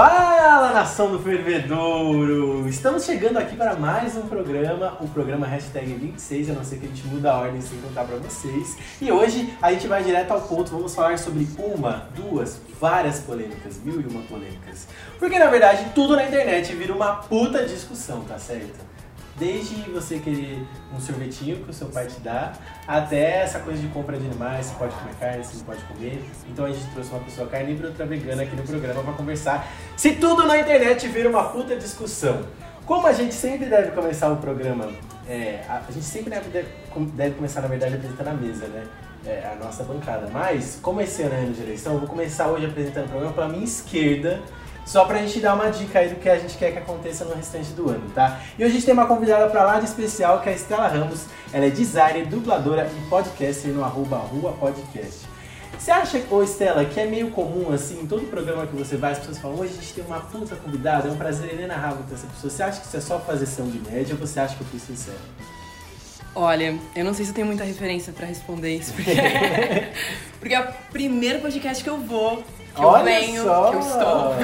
Fala nação do Fervedouro! Estamos chegando aqui para mais um programa, o programa Hashtag 26, a não ser que a gente muda a ordem sem contar para vocês. E hoje a gente vai direto ao ponto, vamos falar sobre uma, duas, várias polêmicas, mil e uma polêmicas. Porque na verdade tudo na internet vira uma puta discussão, tá certo? Desde você querer um sorvetinho que o seu pai te dá, até essa coisa de compra de animais, se pode comer carne, se não pode comer. Então a gente trouxe uma pessoa carnívora e outra vegana aqui no programa para conversar. Se tudo na internet vira uma puta discussão. Como a gente sempre deve começar o programa, é, a, gente sempre deve, deve, começar, na verdade, apresentando a mesa, né? É, a nossa bancada. Mas, como esse ano é ano de eleição, eu vou começar hoje apresentando o programa pela minha esquerda, só pra gente dar uma dica aí do que a gente quer que aconteça no restante do ano, tá? E hoje a gente tem uma convidada pra lá de especial, que é a Estela Ramos. Ela é designer, dubladora e podcaster no arroba Rua Podcast. Você acha, ô Estela, que é meio comum, assim, em todo programa que você vai, as pessoas falam, hoje a gente tem uma puta convidada, é um prazer inenarrável ter essa pessoa. Você acha que isso é só fazer são de média ou você acha que eu fui sincero? Olha, eu não sei se eu tenho muita referência para responder isso, porque... porque é o primeiro podcast que eu vou, que Olha eu venho, só. que eu estou.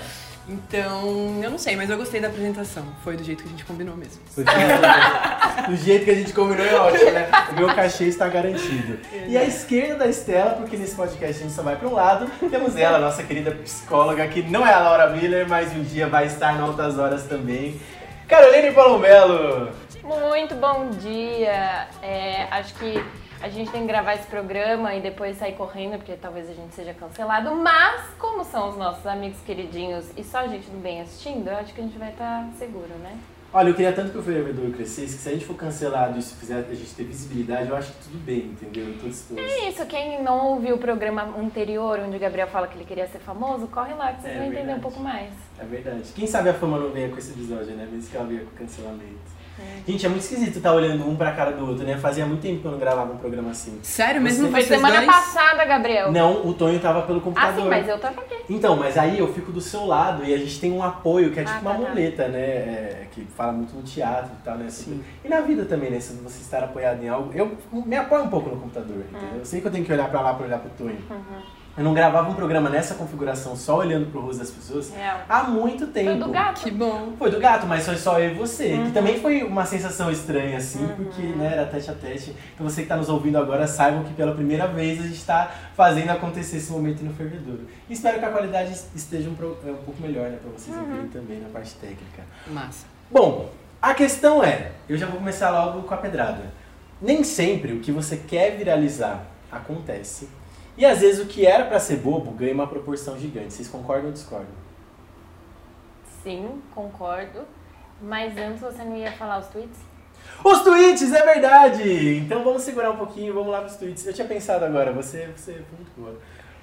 Então, eu não sei, mas eu gostei da apresentação. Foi do jeito que a gente combinou mesmo. do jeito que a gente combinou é ótimo, né? O meu cachê está garantido. E à esquerda da Estela, porque nesse podcast a gente só vai para um lado, temos ela, nossa querida psicóloga, que não é a Laura Miller, mas um dia vai estar em altas horas também. Carolina Palomelo! Muito bom dia! É, acho que a gente tem que gravar esse programa e depois sair correndo, porque talvez a gente seja cancelado. Mas, como são os nossos amigos queridinhos e só a gente do bem assistindo, eu acho que a gente vai estar seguro, né? Olha, eu queria tanto que o Fervedor crescesse, que se a gente for cancelado e se fizer a gente ter visibilidade, eu acho que tudo bem, entendeu? Eu tô disposto. É isso, quem não ouviu o programa anterior, onde o Gabriel fala que ele queria ser famoso, corre lá que vocês é vão verdade. entender um pouco mais. É verdade. Quem sabe a fama não venha com esse episódio, né? Mesmo que ela venha com cancelamento. É. Gente, é muito esquisito estar tá olhando um pra cara do outro, né? Fazia muito tempo que eu não gravava um programa assim. Sério? Mesmo Você... Foi semana dois? passada, Gabriel. Não, o Tonho tava pelo computador. Ah, sim, mas eu tava aqui. Então, mas aí eu fico do seu lado e a gente tem um apoio que é tipo ah, uma tá, tá. muleta, né? É, que fala muito no teatro e tal, né? Sim. E na vida também, né? Se você estar apoiado em algo. Eu me apoio um pouco no computador, entendeu? Hum. Eu sei que eu tenho que olhar pra lá pra olhar pro Tonho. Uhum. Eu não gravava um programa nessa configuração, só olhando pro rosto das pessoas, é. há muito tempo. Foi do gato. Que bom. Foi do gato, mas foi só eu e você. Uhum. Que também foi uma sensação estranha, assim, uhum. porque né, era tete a tete. Então você que está nos ouvindo agora, saibam que pela primeira vez a gente está fazendo acontecer esse momento no fervedouro. E espero que a qualidade esteja um, um pouco melhor, né, pra vocês uhum. ouvirem também na parte técnica. Massa. Bom, a questão é, eu já vou começar logo com a pedrada. Nem sempre o que você quer viralizar acontece e às vezes o que era para ser bobo ganha uma proporção gigante. Vocês concordam ou discordam? Sim, concordo. Mas antes você não ia falar os tweets? Os tweets, é verdade! Então vamos segurar um pouquinho, vamos lá para os tweets. Eu tinha pensado agora, você, você foi muito boa.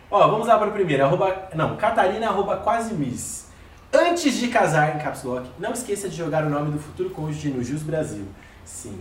Ó, vamos lá para o primeiro. Arroba, não, Catarina arroba quase miss. Antes de casar em Caps Lock, não esqueça de jogar o nome do futuro cônjuge no Jus Brasil. Sim,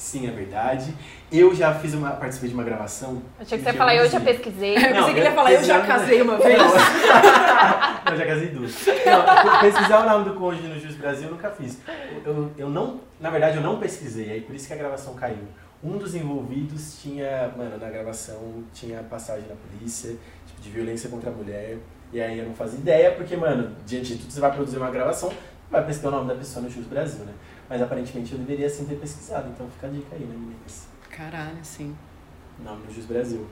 Sim, é verdade. Eu já fiz uma, participei de uma gravação. Achei que você ia falar, eu já pesquisei. Eu pensei que ele ia falar, eu já casei uma vez. Não, eu já casei duas. Não, pesquisar o nome do cônjuge no Jus Brasil eu nunca fiz. Eu, eu não, na verdade, eu não pesquisei, aí por isso que a gravação caiu. Um dos envolvidos tinha, mano, na gravação tinha passagem na polícia, tipo, de violência contra a mulher. E aí eu não fazia ideia, porque, mano, diante de tudo, você vai produzir uma gravação, vai pesquisar o nome da pessoa no Jus Brasil, né? Mas aparentemente eu deveria sim ter pesquisado, então fica a dica aí, né, meninas? Caralho, sim. Nome do Jus Brasil.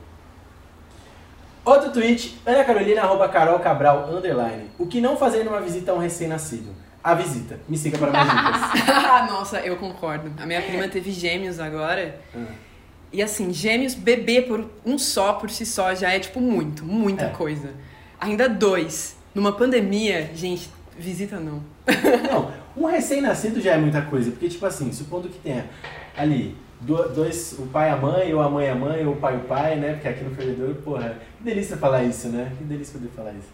Outro tweet, Ana Carolina, arroba Carol Cabral, underline. O que não fazer numa visita a um recém-nascido? A visita. Me siga para mais dicas. Nossa, eu concordo. A minha prima teve gêmeos agora. Ah. E assim, gêmeos, bebê por um só, por si só, já é tipo muito, muita é. coisa. Ainda dois. Numa pandemia, gente, visita não. Não, um recém-nascido já é muita coisa, porque, tipo assim, supondo que tenha ali dois, o pai e a mãe, ou a mãe e a mãe, ou o pai e o pai, né? Porque aqui no fervedor, porra, que delícia falar isso, né? Que delícia poder falar isso.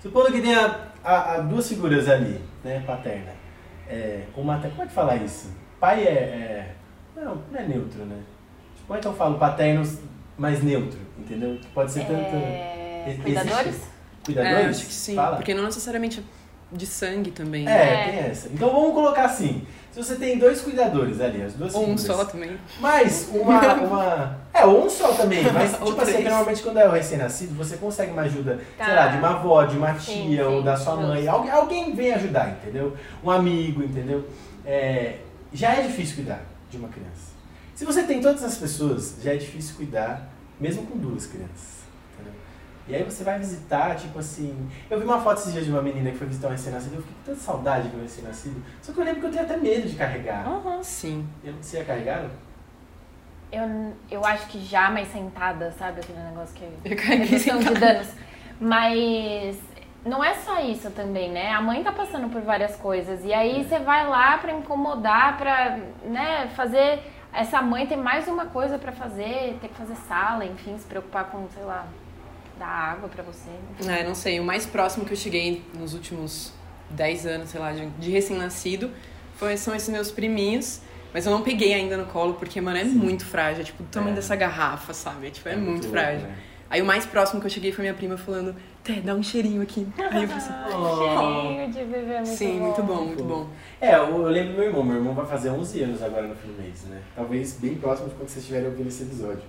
Supondo que tenha a, a duas figuras ali, né? Paterna. É, uma, como é que fala isso? Pai é, é. não, não é neutro, né? Tipo, então eu falo paterno mais neutro, entendeu? Pode ser tanto. É... Cuidadores? Cuidadores? É, acho que sim. Fala. Porque não necessariamente de sangue também. É, né? tem essa. Então vamos colocar assim. Se você tem dois cuidadores ali, as duas Ou figuras, um só também. Mas uma, uma. É, ou um só também. Mas, tipo assim, normalmente quando é o recém-nascido, você consegue uma ajuda, tá. sei lá, de uma avó, de uma tia sim, sim, ou da sua mãe. Alguém, alguém vem ajudar, entendeu? Um amigo, entendeu? É, já é difícil cuidar de uma criança. Se você tem todas as pessoas, já é difícil cuidar, mesmo com duas crianças. E aí você vai visitar, tipo assim. Eu vi uma foto esses dias de uma menina que foi visitar um recém-nascido, eu fiquei com tanta saudade do recém-nascido. Só que eu lembro que eu tenho até medo de carregar. Uhum, sim. Eu não sei carregar? Eu, eu acho que já mais sentada, sabe? Aquele negócio que. Eu carreguei de danos. Mas não é só isso também, né? A mãe tá passando por várias coisas. E aí é. você vai lá pra incomodar, pra né, fazer. Essa mãe ter mais uma coisa para fazer, ter que fazer sala, enfim, se preocupar com, sei lá, dar água para você? É, não sei. O mais próximo que eu cheguei nos últimos 10 anos, sei lá, de, recém-nascido, são esses meus priminhos. Mas eu não peguei ainda no colo, porque, mano, é Sim. muito frágil. É tipo o tamanho é. dessa garrafa, sabe? É, tipo, é, é muito, muito frágil. Louco, né? Aí o mais próximo que eu cheguei foi minha prima falando, Té, dá um cheirinho aqui. Aí eu falei assim, oh. cheirinho de bebê é muito Sim, bom. muito bom, muito bom. É, eu, eu lembro do meu irmão. Meu irmão vai fazer 11 anos agora no fim do mês, né? Talvez bem próximo de quando vocês estiverem ouvindo esse episódio.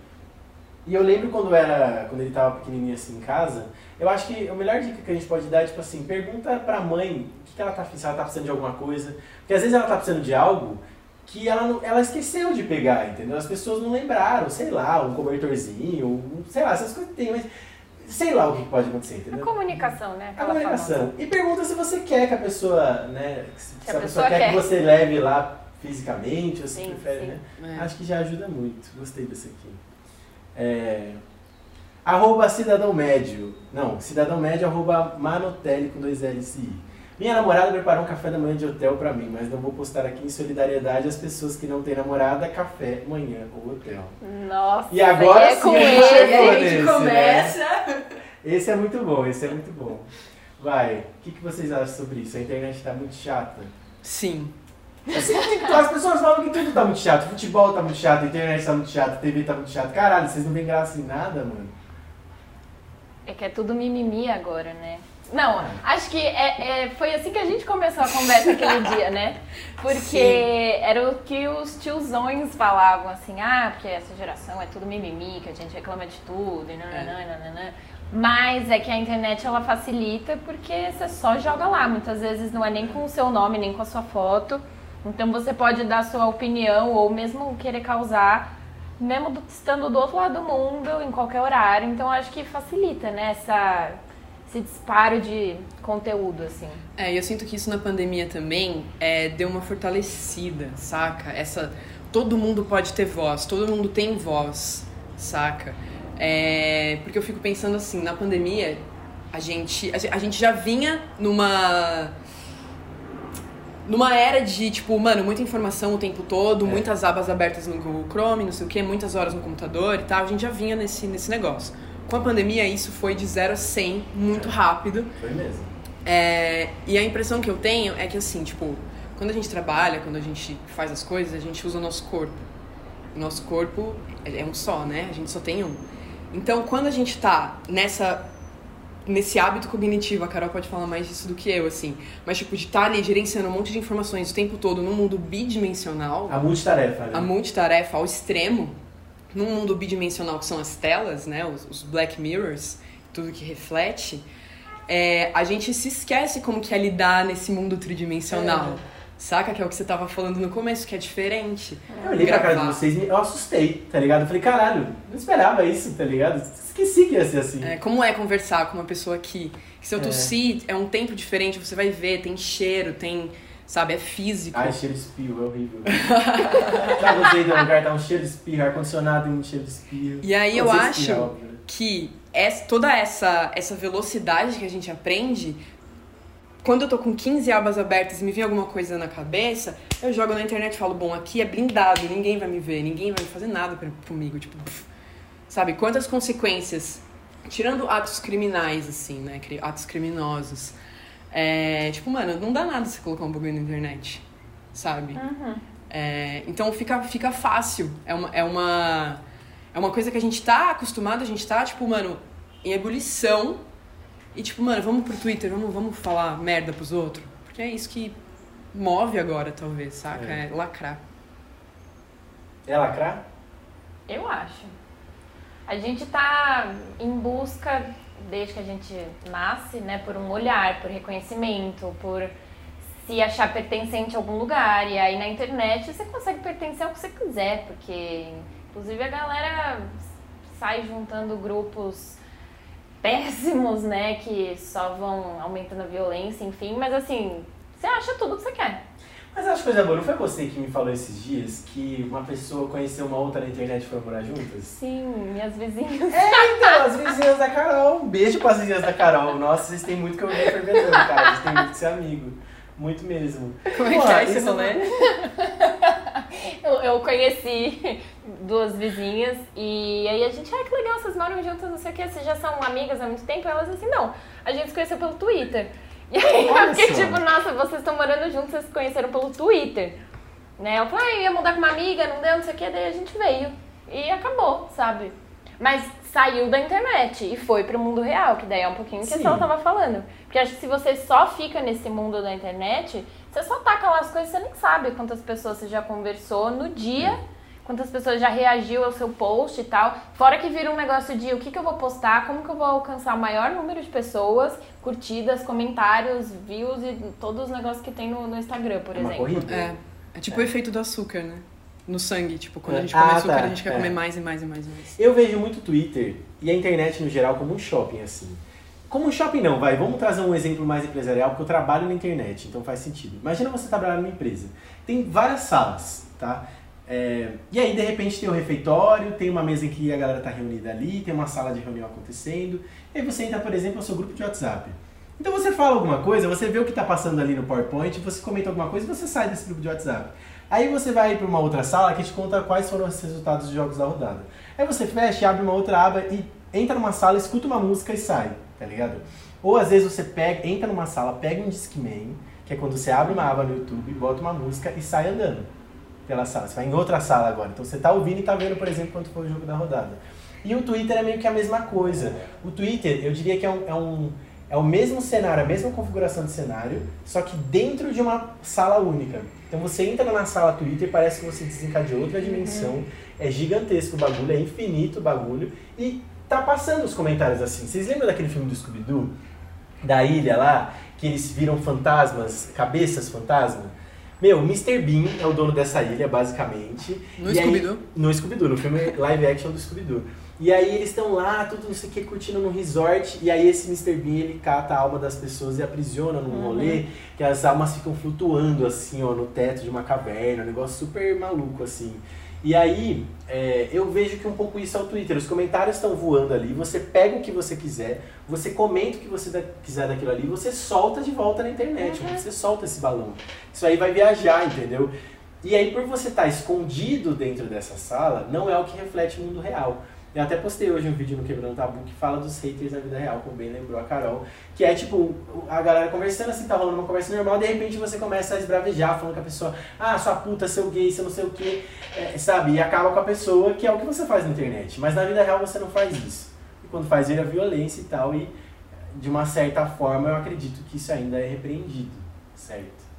E eu lembro quando era, quando ele tava pequenininho assim em casa, eu acho que a melhor dica que a gente pode dar é tipo assim, pergunta pra mãe o que, que ela tá, se ela tá precisando de alguma coisa. Porque às vezes ela tá precisando de algo que ela, não, ela esqueceu de pegar, entendeu? As pessoas não lembraram, sei lá, um cobertorzinho, um, sei lá, essas coisas tem, mas sei lá o que pode acontecer, entendeu? A comunicação, né? Aquela a comunicação. Famosa. E pergunta se você quer que a pessoa, né, se, se a, a, pessoa, quer, quer, que você leve lá fisicamente, ou se sim, prefere, sim. né? É. Acho que já ajuda muito. Gostei desse aqui. É, arroba cidadão médio. Não, cidadão médio arroba manotelli com dois L's e I. Minha namorada preparou um café da manhã de hotel para mim, mas não vou postar aqui em solidariedade às pessoas que não têm namorada, café, manhã ou hotel. Nossa, e agora é sim, a gente chegou a gente nesse, começa. Né? Esse é muito bom, esse é muito bom. Vai, o que, que vocês acham sobre isso? A internet está muito chata? Sim. Assim, as pessoas falam que tudo tá muito chato. Futebol tá muito chato, internet tá muito chato, TV tá muito chato. Caralho, vocês não veem graça em nada, mano. É que é tudo mimimi agora, né? Não, acho que é, é, foi assim que a gente começou a conversa aquele dia, né? Porque Sim. era o que os tiozões falavam, assim, ah, porque essa geração é tudo mimimi, que a gente reclama de tudo, e nananã, é. nananã. Mas é que a internet ela facilita porque você só joga lá. Muitas vezes não é nem com o seu nome, nem com a sua foto. Então você pode dar sua opinião ou mesmo querer causar, mesmo estando do outro lado do mundo, em qualquer horário. Então acho que facilita, né, essa, esse disparo de conteúdo, assim. É, eu sinto que isso na pandemia também é, deu uma fortalecida, saca? Essa. Todo mundo pode ter voz, todo mundo tem voz, saca? É, porque eu fico pensando assim, na pandemia, a gente, a gente já vinha numa numa era de, tipo, mano, muita informação o tempo todo, é. muitas abas abertas no Google Chrome, não sei o que, muitas horas no computador e tal, a gente já vinha nesse, nesse negócio. Com a pandemia, isso foi de 0 a 100 muito é. rápido. Foi mesmo. É, e a impressão que eu tenho é que, assim, tipo, quando a gente trabalha, quando a gente faz as coisas, a gente usa o nosso corpo. O nosso corpo é um só, né? A gente só tem um. Então, quando a gente tá nessa nesse hábito cognitivo, a Carol pode falar mais disso do que eu, assim. Mas, tipo, de estar tá ali gerenciando um monte de informações o tempo todo num mundo bidimensional. A multitarefa, né? A multitarefa ao extremo. Num mundo bidimensional que são as telas, né? Os, os Black Mirrors, tudo que reflete. É, a gente se esquece como que é lidar nesse mundo tridimensional. É. Saca? Que é o que você tava falando no começo, que é diferente. Eu olhei pra cara de vocês e eu assustei, tá ligado? Eu falei, caralho, não esperava isso, tá ligado? Esqueci que ia ser assim. É, como é conversar com uma pessoa que, que se eu é. tossir, é. é um tempo diferente, você vai ver, tem cheiro, tem sabe? É físico. Ai, cheiro de espirro, é horrível. Já gostei um lugar, tá um cheiro de espirro, ar-condicionado e um cheiro de espirro. E aí eu acho né? que essa, toda essa, essa velocidade que a gente aprende quando eu tô com 15 abas abertas e me vem alguma coisa na cabeça, eu jogo na internet e falo, bom, aqui é blindado, ninguém vai me ver, ninguém vai fazer nada pra, comigo, tipo, pff, sabe? Quantas consequências, tirando atos criminais, assim, né, atos criminosos, é, tipo, mano, não dá nada você colocar um bagulho na internet, sabe? Uhum. É, então fica, fica fácil, é uma, é uma, é uma coisa que a gente tá acostumado, a gente tá, tipo, mano, em ebulição, E tipo, mano, vamos pro Twitter, vamos, vamos falar merda pros outros. Porque é isso que move agora, talvez, saca? É, é lacrar. É lacrar? Eu acho. A gente tá em busca, desde que a gente nasce, né, por um olhar, por reconhecimento, por se achar pertencente a algum lugar. E aí na internet você consegue pertencer ao que você quiser, porque inclusive a galera sai juntando grupos péssimos, né, que só vão aumentando a violência, enfim, mas assim, você acha tudo que você quer. Mas acho coisa boa, não foi você que me falou esses dias que uma pessoa conheceu uma outra na internet e foram morar juntas? Sim, minhas vizinhas. É, então, as vizinhas da Carol. Um beijo para as vizinhas da Carol. Nossa, vocês têm muito que eu ver fervendo, cara. Vocês têm muito que ser amigo. Muito mesmo. Como é que é esse rolê? eu, eu conheci duas vizinhas e aí a gente, ah, que legal, vocês moram juntas, não sei o que, vocês já são amigas há muito tempo? E elas assim, não, a gente se conheceu pelo Twitter. E aí eu fiquei tipo, nossa, vocês estão morando juntos, vocês se conheceram pelo Twitter. Né? Ela falou, ah, eu ia mudar com uma amiga, não deu, não sei o que, daí a gente veio. E acabou, sabe? Mas saiu da internet e foi pro mundo real, que daí é um pouquinho o que a Sala tava falando. Porque acho que se você só fica nesse mundo da internet, você só taca lá as coisas, você nem sabe quantas pessoas você já conversou no dia, quantas pessoas já reagiu ao seu post e tal. Fora que vira um negócio de o que, que eu vou postar, como que eu vou alcançar o maior número de pessoas, curtidas, comentários, views e todos os negócios que tem no, no Instagram, por é exemplo. É, é tipo é. o efeito do açúcar, né? No sangue. Tipo, quando a gente come ah, açúcar, tá. a gente quer é. comer mais e mais e mais e mais. Eu vejo muito Twitter e a internet no geral como um shopping, assim. Como um shopping não, vai. Vamos trazer um exemplo mais empresarial, porque eu trabalho na internet, então faz sentido. Imagina você trabalhar numa empresa. Tem várias salas, tá? É, e aí, de repente, tem o um refeitório, tem uma mesa em que a galera está reunida ali, tem uma sala de reunião acontecendo. E aí você entra, por exemplo, no seu grupo de WhatsApp. Então você fala alguma coisa, você vê o que está passando ali no PowerPoint, você comenta alguma coisa e você sai desse grupo de WhatsApp. Aí você vai para uma outra sala que te conta quais foram os resultados dos jogos da rodada. Aí você fecha, abre uma outra aba e entra numa sala, escuta uma música e sai, tá ligado? Ou às vezes você pega, entra numa sala, pega um Discman, que é quando você abre uma aba no YouTube, bota uma música e sai andando pela sala. Você vai em outra sala agora. Então você tá ouvindo e tá vendo, por exemplo, quanto foi o jogo da rodada. E o Twitter é meio que a mesma coisa. O Twitter, eu diria que é um, é um é o mesmo cenário, a mesma configuração de cenário, só que dentro de uma sala única. Então você entra na sala Twitter e parece que você desencadeou outra dimensão. Uhum. É gigantesco o bagulho, é infinito o bagulho. E tá passando os comentários assim. Vocês lembram daquele filme do Scooby-Doo? Da ilha lá, que eles viram fantasmas, cabeças fantasma? Meu, o Mr. Bean é o dono dessa ilha, basicamente. No Scooby-Doo? No Scooby-Doo, no filme live action do Scooby-Doo. E aí eles estão lá, tudo não sei o que, curtindo no resort, e aí esse Mr. Bean, ele cata a alma das pessoas e aprisiona num uhum. rolê, que as almas ficam flutuando, assim, ó, no teto de uma caverna, um negócio super maluco, assim. E aí, é, eu vejo que um pouco isso é o Twitter. Os comentários estão voando ali, você pega o que você quiser, você comenta o que você da, quiser daquilo ali, você solta de volta na internet, uhum. você solta esse balão. Isso aí vai viajar, entendeu? E aí, por você estar tá escondido dentro dessa sala, não é o que reflete o mundo real. Eu até postei hoje um vídeo no Quebrando Tabu que fala dos haters na vida real, como bem lembrou a Carol. Que é tipo, a galera conversando assim, tá rolando uma conversa normal, de repente você começa a esbravejar, falando com a pessoa, ah, sua puta, seu gay, seu não sei o que, é, sabe? E acaba com a pessoa, que é o que você faz na internet. Mas na vida real você não faz isso. E quando faz, vira violência e tal, e de uma certa forma eu acredito que isso ainda é repreendido, certo?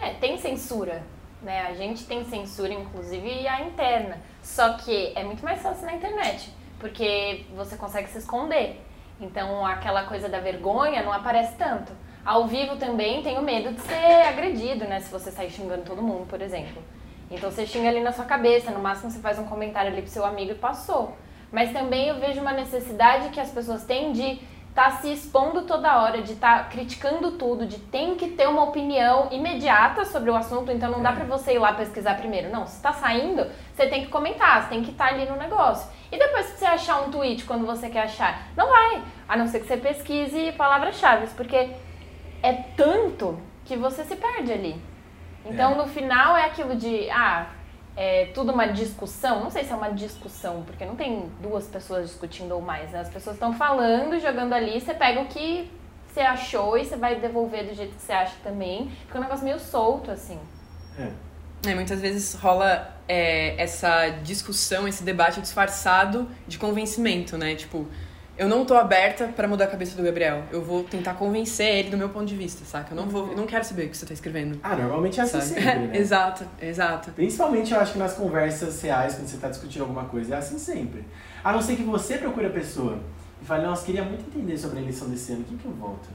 É, tem censura, né? A gente tem censura, inclusive, a interna. Só que é muito mais fácil na internet, porque você consegue se esconder. Então aquela coisa da vergonha não aparece tanto. Ao vivo também tenho medo de ser agredido, né? Se você sair xingando todo mundo, por exemplo. Então você xinga ali na sua cabeça, no máximo você faz um comentário ali pro seu amigo e passou. Mas também eu vejo uma necessidade que as pessoas têm de tá se expondo toda hora, de estar tá criticando tudo, de tem que ter uma opinião imediata sobre o assunto, então não dá para você ir lá pesquisar primeiro. Não, se está saindo, você tem que comentar, você tem que estar tá ali no negócio. E depois que você achar um tweet quando você quer achar, não vai, a não ser que você pesquise palavras-chave, porque é tanto que você se perde ali. Então é. no final é aquilo de, ah, é tudo uma discussão. Não sei se é uma discussão, porque não tem duas pessoas discutindo ou mais. Né? As pessoas estão falando, jogando ali, você pega o que você achou e você vai devolver do jeito que você acha também. Fica um negócio meio solto, assim. É. É, muitas vezes rola é, essa discussão, esse debate disfarçado de convencimento, né? Tipo, eu não tô aberta para mudar a cabeça do Gabriel. Eu vou tentar convencer ele do meu ponto de vista, saca? Eu não vou, eu não quero saber o que você tá escrevendo. Ah, normalmente é assim sabe? sempre, né? exato, exato. Principalmente eu acho que nas conversas reais, quando você tá discutindo alguma coisa, é assim sempre. A não ser que você procure a pessoa e fale, nossa, queria muito entender sobre a eleição desse ano, o que que eu voto?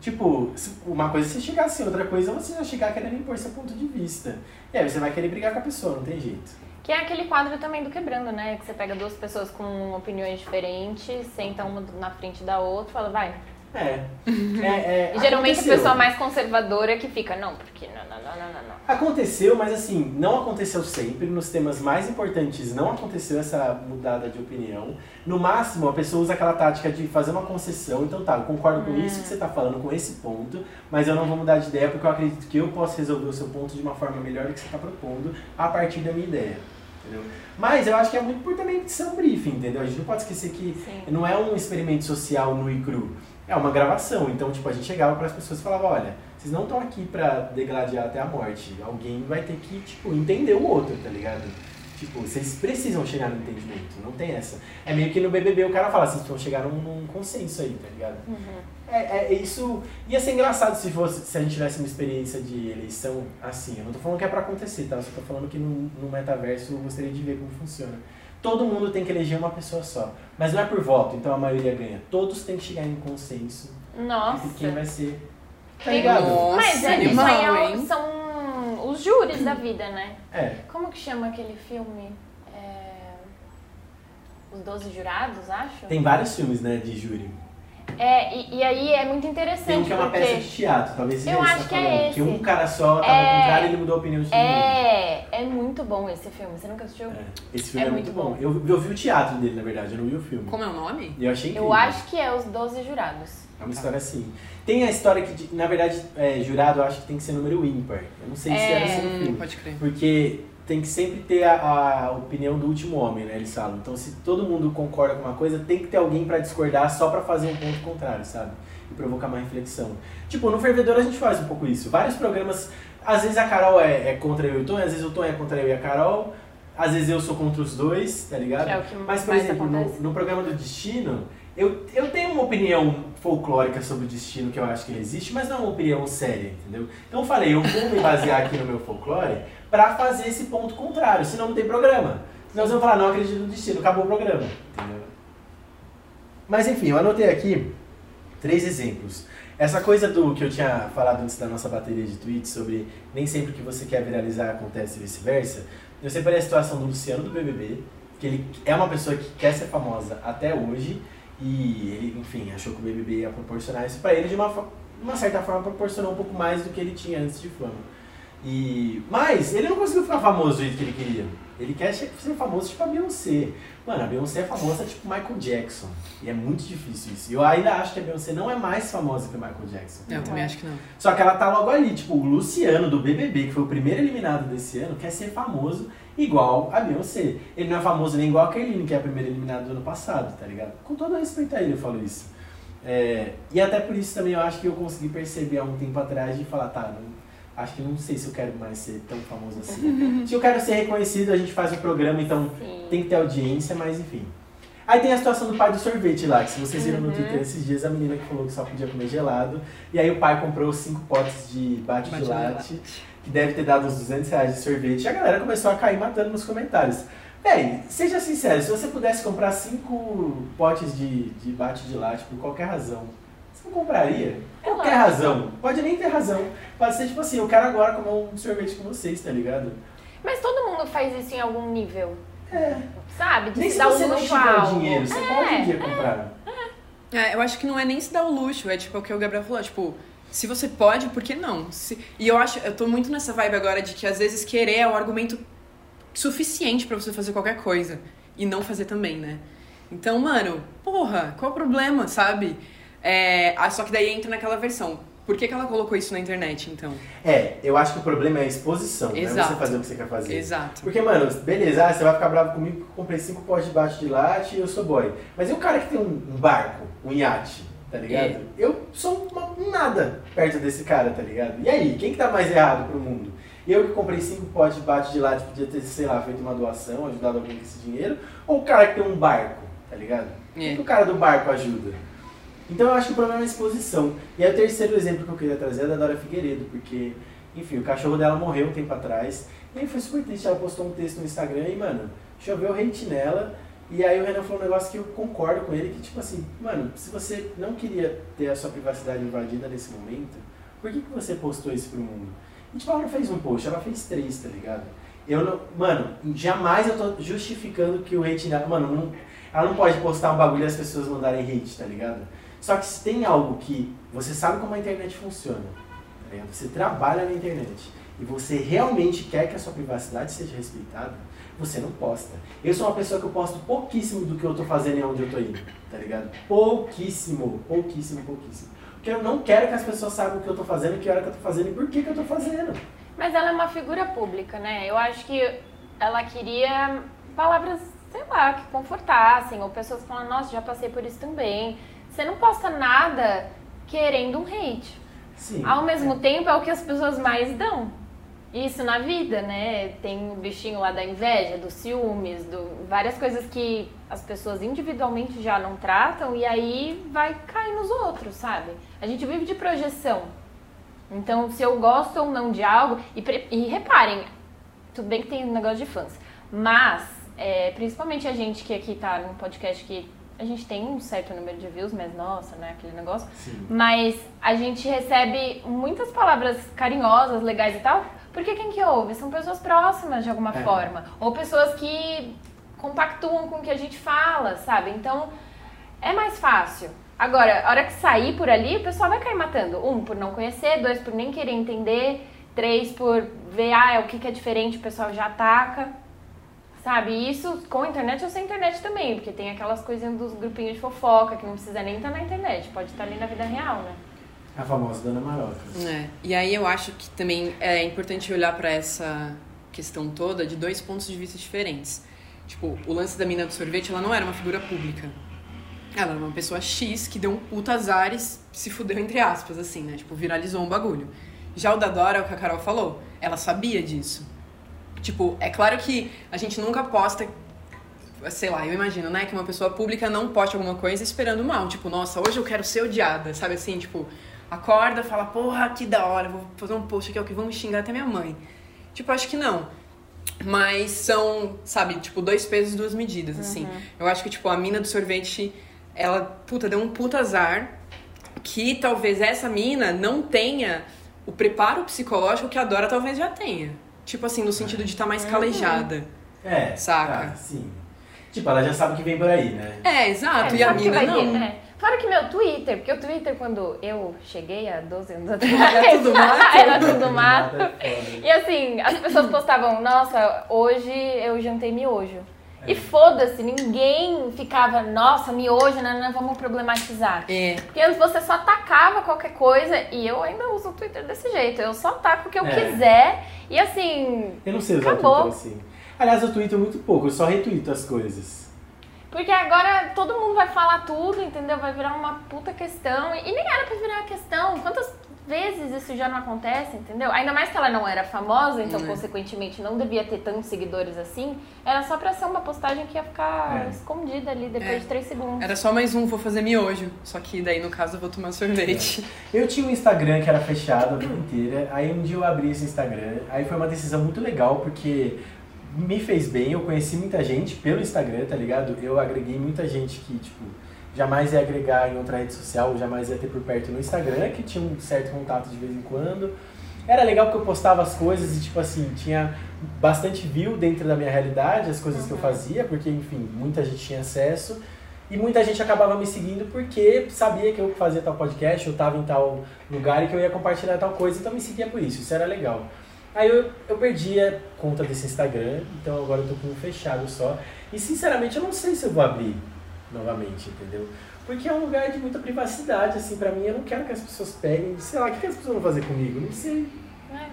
Tipo, uma coisa é você chegar assim, outra coisa é você já chegar querendo impor seu ponto de vista. E aí você vai querer brigar com a pessoa, não tem jeito. Que é aquele quadro também do quebrando, né? Que você pega duas pessoas com opiniões diferentes, senta uma na frente da outra e fala, vai. É. é, é e geralmente aconteceu. a pessoa mais conservadora é que fica, não, porque não, não, não, não, não. Aconteceu, mas assim, não aconteceu sempre. Nos temas mais importantes não aconteceu essa mudada de opinião. No máximo, a pessoa usa aquela tática de fazer uma concessão. Então tá, eu concordo com hum. isso que você tá falando, com esse ponto, mas eu não vou mudar de ideia porque eu acredito que eu posso resolver o seu ponto de uma forma melhor do que você tá propondo a partir da minha ideia entendeu? Mas eu acho que é muito por também ser um briefing, entendeu? A gente não pode esquecer que Sim. não é um experimento social no e cru, é uma gravação. Então, tipo, a gente chegava para as pessoas e falava, olha, vocês não estão aqui para degladiar até a morte. Alguém vai ter que, tipo, entender o outro, tá ligado? Tipo, vocês precisam chegar no entendimento, não tem essa. É meio que no BBB o cara fala, vocês vão chegar num, num consenso aí, tá ligado? Uhum. É, é, isso. Ia ser engraçado se, fosse, se a gente tivesse uma experiência de eleição assim. Eu não tô falando que é pra acontecer, tá? Eu só tô falando que no, no metaverso eu gostaria de ver como funciona. Todo mundo tem que eleger uma pessoa só. Mas não é por voto, então a maioria ganha. Todos têm que chegar em consenso. Nossa. De quem vai ser. Tá ligado? Nossa, Mas é, isso aí é, são os júris da vida, né? É. Como que chama aquele filme? É... Os Doze Jurados, acho? Tem vários filmes, né, de júri. É, e, e, aí é muito interessante. Tem um que é uma porque... peça de teatro, talvez seja Eu tá acho que é esse. Que um cara só tava é... com cara e ele mudou a opinião de todo É, mundo. é muito bom esse filme. Você nunca assistiu? É. Esse filme é, é muito bom. bom. Eu, eu vi o teatro dele, na verdade, eu não vi o filme. Como é o nome? Eu achei incrível. Eu acho que é Os Doze Jurados. É uma história assim. Tem a história que, na verdade, é, jurado eu acho que tem que ser número ímpar. Eu não sei se era assim no filme. Hum, pode crer. Porque tem que sempre ter a, a, opinião do último homem, né? Eles falam. Então, se todo mundo concorda com uma coisa, tem que ter alguém para discordar só para fazer um ponto contrário, sabe? E provocar uma reflexão. Tipo, no Fervedor a gente faz um pouco isso. Vários programas, às vezes a Carol é, é contra eu e o Tom, às vezes o Tom é contra eu e a Carol, às vezes eu sou contra os dois, tá ligado? É o que Mas, por exemplo, no, no, programa do Destino, eu, eu tenho uma opinião folclórica sobre o destino que eu acho que ele existe, mas não é uma opinião séria, entendeu? Então eu falei, eu vou me basear aqui no meu folclore para fazer esse ponto contrário, senão não tem programa. Senão eles vão falar, não acredito no destino, acabou o programa. Entendeu? Mas enfim, eu anotei aqui três exemplos. Essa coisa do que eu tinha falado antes da nossa bateria de tweets sobre nem sempre o que você quer viralizar acontece e vice-versa. Eu separei a situação do Luciano do BBB, que ele é uma pessoa que quer ser famosa até hoje e ele, enfim, achou que o BBB ia proporcionar isso para ele de uma, uma certa forma proporcionou um pouco mais do que ele tinha antes de fama. E, mas ele não conseguiu ficar famoso do jeito que ele queria. Ele quer ser famoso tipo a Beyoncé. Mano, a Beyoncé é famosa tipo Michael Jackson. E é muito difícil isso. Eu ainda acho que a Beyoncé não é mais famosa que o Michael Jackson. Eu também acho que não. Só que ela tá logo ali. Tipo, o Luciano do BBB, que foi o primeiro eliminado desse ano, quer ser famoso igual a Beyoncé. Ele não é famoso nem igual a Kerline, que é a primeira eliminada do ano passado, tá ligado? Com todo respeito a ele, eu falo isso. É, e até por isso também eu acho que eu consegui perceber há um tempo atrás de falar, tá, não, acho que não sei se eu quero mais ser tão famoso assim. se eu quero ser reconhecido, a gente faz um programa, então Sim. tem que ter audiência, mas enfim. Aí tem a situação do pai do sorvete lá, que se vocês viram uhum. no Twitter esses dias, a menina que falou que só podia comer gelado. E aí o pai comprou cinco potes de bate de latte, que deve ter dado uns 200 reais de sorvete. E a galera começou a cair matando nos comentários. Bem, seja sincero, se você pudesse comprar cinco potes de, de bate de latte por qualquer razão, não compraria? Qualquer razão. Pode nem ter razão. Pode ser tipo assim, eu quero agora comer um sorvete com vocês, tá ligado? Mas todo mundo faz isso em algum nível. É. Sabe? De nem se dar um luxo não tiver dinheiro, você é, pode um dia é, comprar. É. é, eu acho que não é nem se dar o luxo, é tipo o que o Gabriel falou, tipo, se você pode, por que não? Se... E eu acho, eu tô muito nessa vibe agora de que às vezes querer é o argumento suficiente para você fazer qualquer coisa e não fazer também, né? Então, mano, porra, qual o problema, sabe? É, ah, só que daí entra naquela versão. Por que, que ela colocou isso na internet, então? É, eu acho que o problema é a exposição, Exato. não é você fazer o que você quer fazer. Exato. Porque, mano, beleza, ah, você vai ficar bravo comigo porque eu comprei cinco potes de baixo de latte e eu sou boy. Mas e o cara que tem um, barco, um iate, tá ligado? É. Eu sou uma, nada perto desse cara, tá ligado? E aí, quem que tá mais errado pro mundo? Eu que comprei cinco potes de bate de latte, podia ter, sei lá, feito uma doação, ajudado alguém com esse dinheiro, ou o cara que tem um barco? tá ligado? É. O que o cara do barco ajuda? Então eu acho que o problema é a exposição. E aí o terceiro exemplo que eu queria trazer é da Dora Figueiredo, porque, enfim, o cachorro dela morreu um tempo atrás. E aí foi super triste, ela postou um texto no Instagram e, mano, choveu hate nela. E aí o Renan falou um negócio que eu concordo com ele, que tipo assim, mano, se você não queria ter a sua privacidade invadida nesse momento, por que, que você postou isso pro mundo? E tipo, ela não fez um post, ela fez três, tá ligado? Eu não, mano, jamais eu tô justificando que o hate dela, mano, não, ela não pode postar um bagulho e as pessoas mandarem hate, tá ligado? Só que se tem algo que você sabe como a internet funciona, tá você trabalha na internet e você realmente quer que a sua privacidade seja respeitada, você não posta. Eu sou uma pessoa que eu posto pouquíssimo do que eu tô fazendo e onde eu tô indo, tá ligado? Pouquíssimo, pouquíssimo, pouquíssimo. Porque eu não quero que as pessoas saibam o que eu tô fazendo, que hora que eu tô fazendo e por que, que eu tô fazendo. Mas ela é uma figura pública, né? Eu acho que ela queria palavras, sei lá, que confortassem, ou pessoas falam, nossa, já passei por isso também. Você não posta nada querendo um hate. Sim. Ao mesmo é. tempo, é o que as pessoas mais dão isso na vida, né? Tem o bichinho lá da inveja, dos ciúmes, do, várias coisas que as pessoas individualmente já não tratam e aí vai cair nos outros, sabe? A gente vive de projeção. Então, se eu gosto ou não de algo, e, e reparem, tudo bem que tem um negócio de fãs, mas, é, principalmente a gente que aqui tá num podcast que a gente tem um certo número de views, mas nossa, né, aquele negócio. Sim. Mas a gente recebe muitas palavras carinhosas, legais e tal, porque quem que ouve? São pessoas próximas de alguma é. forma. Ou pessoas que compactuam com o que a gente fala, sabe? Então, é mais fácil. Agora, a hora que sair por ali, o pessoal vai cair matando. Um, por não conhecer. Dois, por nem querer entender. Três, por ver, ah, o que, que é diferente, o pessoal já ataca. Sabe? E isso com a internet ou sem internet também. Porque tem aquelas coisinhas dos grupinhos de fofoca que não precisa nem estar na internet. Pode estar ali na vida real, né? A famosa Dona Maroca. É. E aí eu acho que também é importante olhar para essa questão toda de dois pontos de vista diferentes. Tipo, o lance da mina do sorvete, ela não era uma figura pública. Ela era uma pessoa X que deu um puta azar e se fudeu, entre aspas, assim, né? Tipo, viralizou um bagulho. Já o da Dora, é o que a Carol falou, ela sabia disso. Tipo, é claro que a gente nunca posta sei lá, eu imagino, né, que uma pessoa pública não poste alguma coisa esperando mal. Tipo, nossa, hoje eu quero ser odiada, sabe assim? Tipo, acorda, fala, porra, que da hora, vou fazer um post aqui, o que vamos xingar até minha mãe. Tipo, acho que não. Mas são, sabe, tipo, dois pesos e duas medidas, assim. Uhum. Eu acho que, tipo, a mina do sorvete, ela, puta, deu um puta azar que talvez essa mina não tenha o preparo psicológico que a Dora talvez já tenha. Tipo assim, no sentido de estar tá mais uhum. calejada. É. Saca? Ah, sim. Tipo, ela já sabe o que vem por aí, né? É, exato. É, e a mina não. Vir, né? Fora que meu Twitter, porque o Twitter, quando eu cheguei há 12 anos atrás, era tudo mato. era tudo mato. e assim, as pessoas postavam, nossa, hoje eu jantei miojo. E foda-se, ninguém ficava, nossa, miojo, não, não, vamos problematizar. É. Porque antes você só atacava qualquer coisa, e eu ainda uso o Twitter desse jeito, eu só ataco o que eu é. quiser, e assim. Eu não sei usar acabou. o Twitter assim. Aliás, eu tweeto muito pouco, eu só retuito as coisas. Porque agora todo mundo vai falar tudo, entendeu? Vai virar uma puta questão. E nem era pra virar questão. Quantas vezes isso já não acontece, entendeu? Ainda mais que ela não era famosa, então uhum. consequentemente não devia ter tantos seguidores assim. Era só pra ser uma postagem que ia ficar é. escondida ali depois é. de três segundos. Era só mais um, vou fazer miojo. Só que daí no caso eu vou tomar sorvete. É. Eu tinha um Instagram que era fechado a vida inteira. Aí um dia eu abri esse Instagram. Aí foi uma decisão muito legal porque me fez bem, eu conheci muita gente pelo Instagram, tá ligado? Eu agreguei muita gente que, tipo, jamais ia agregar em outra rede social, jamais ia ter por perto no Instagram, que tinha um certo contato de vez em quando. Era legal porque eu postava as coisas e, tipo assim, tinha bastante view dentro da minha realidade, as coisas uhum. que eu uhum. fazia, porque, enfim, muita gente tinha acesso. E muita gente acabava me seguindo porque sabia que eu fazia tal podcast, eu estava em tal lugar e que eu ia compartilhar tal coisa, então me seguia por isso, isso era legal. Aí eu, eu perdi a conta desse Instagram, então agora eu tô com um fechado só. E sinceramente eu não sei se eu vou abrir novamente, entendeu? Porque é um lugar de muita privacidade, assim, pra mim. Eu não quero que as pessoas peguem, sei lá, o que as pessoas vão fazer comigo? Não sei. É.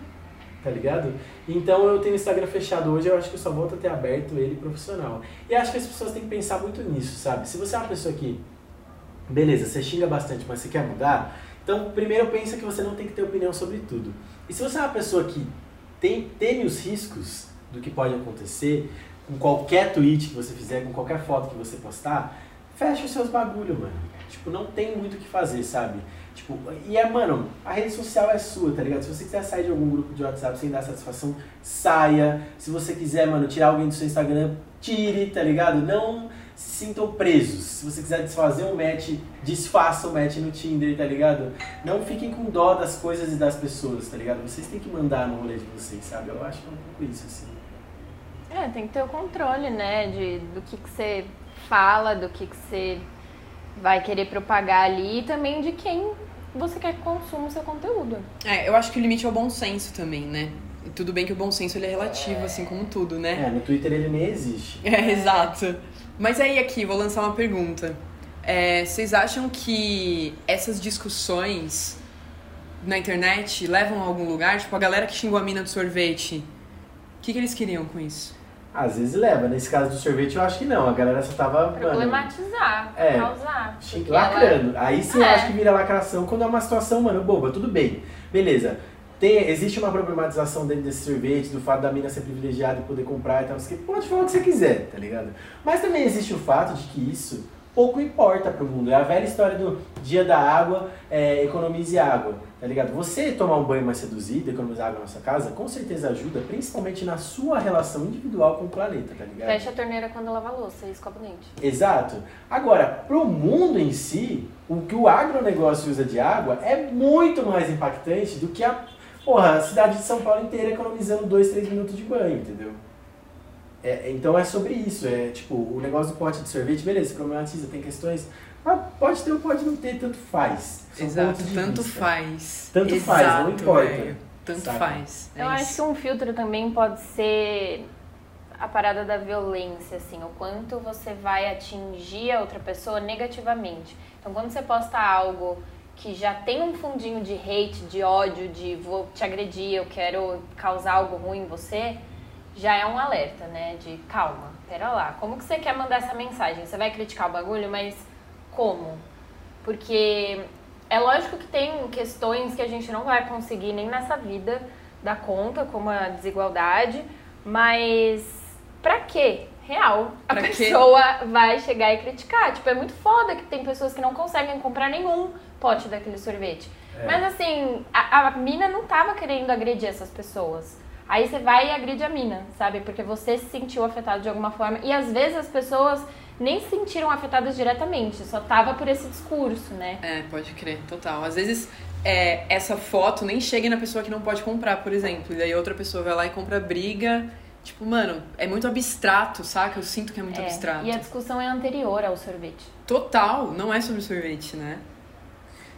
Tá ligado? Então eu tenho o Instagram fechado hoje, eu acho que eu só volto a ter aberto ele profissional. E acho que as pessoas têm que pensar muito nisso, sabe? Se você é uma pessoa que, beleza, você xinga bastante, mas você quer mudar, então primeiro pensa que você não tem que ter opinião sobre tudo. E se você é uma pessoa que tem, teme os riscos do que pode acontecer, com qualquer tweet que você fizer, com qualquer foto que você postar, fecha os seus bagulho, mano. Tipo, não tem muito o que fazer, sabe? Tipo, e é, mano, a rede social é sua, tá ligado? Se você quiser sair de algum grupo de WhatsApp sem dar satisfação, saia. Se você quiser, mano, tirar alguém do seu Instagram, tire, tá ligado? Não se sintam presos. Se você quiser desfazer um match, desfaça o um match no Tinder, tá ligado? Não fiquem com dó das coisas e das pessoas, tá ligado? Vocês têm que mandar no rolê de vocês, sabe? Eu acho que é um pouco isso, assim. É, tem que ter o controle, né, de, do que, que você fala, do que, que você vai querer propagar ali e também de quem você quer que consuma o seu conteúdo. É, eu acho que o limite é o bom senso também, né? E tudo bem que o bom senso ele é relativo, é... assim como tudo, né? É, no Twitter ele nem existe. É, exato. Mas aí aqui, vou lançar uma pergunta. É, vocês acham que essas discussões na internet levam a algum lugar? Tipo, a galera que xingou a mina do sorvete, o que, que eles queriam com isso? Às vezes leva. Nesse caso do sorvete, eu acho que não. A galera só tava. Problematizar, mano, é, causar. Lacrando. Ela... Aí sim é. eu acho que vira lacração quando é uma situação, mano, boba. Tudo bem. Beleza. Tem, existe uma problematização dentro desse sorvete, do fato da mina ser privilegiada e poder comprar e tal. Você pode falar o que você quiser, tá ligado? Mas também existe o fato de que isso pouco importa pro mundo. É a velha história do dia da água, é, economize água, tá ligado? Você tomar um banho mais reduzido, economizar água na sua casa, com certeza ajuda, principalmente na sua relação individual com o planeta, tá ligado? Fecha a torneira quando lava a louça e escova o dente. Exato. Agora, pro mundo em si, o que o agronegócio usa de água é muito mais impactante do que a, porra, a cidade de São Paulo inteira economizando 2, 3 minutos de banho, entendeu? É, então é sobre isso, é tipo, o negócio do pote de sorvete, beleza, problematiza, tem questões. Ah, pode ter ou pode não ter, tanto faz. São Exato, tanto vista. faz. Tanto Exato, faz, não importa. Véio. Tanto sabe? faz. É Eu isso. acho que um filtro também pode ser a parada da violência, assim, o quanto você vai atingir a outra pessoa negativamente. Então, quando você posta algo que já tem um fundinho de hate, de ódio, de vou te agredir, eu quero causar algo ruim em você, já é um alerta, né? De calma, pera lá. Como que você quer mandar essa mensagem? Você vai criticar o bagulho, mas como? Porque é lógico que tem questões que a gente não vai conseguir nem nessa vida dar conta, como a desigualdade, mas pra quê? Real. A pra pessoa quê? vai chegar e criticar. Tipo, é muito foda que tem pessoas que não conseguem comprar nenhum pote daquele sorvete. É. Mas assim, a, a mina não tava querendo agredir essas pessoas. Aí você vai e agride a mina, sabe? Porque você se sentiu afetado de alguma forma. E às vezes as pessoas nem se sentiram afetadas diretamente, só tava por esse discurso, né? É, pode crer, total. Às vezes é, essa foto nem chega na pessoa que não pode comprar, por exemplo. E daí outra pessoa vai lá e compra briga. Tipo, mano, é muito abstrato, saca? Eu sinto que é muito é, abstrato. E a discussão é anterior ao sorvete. Total, não é sobre sorvete, né?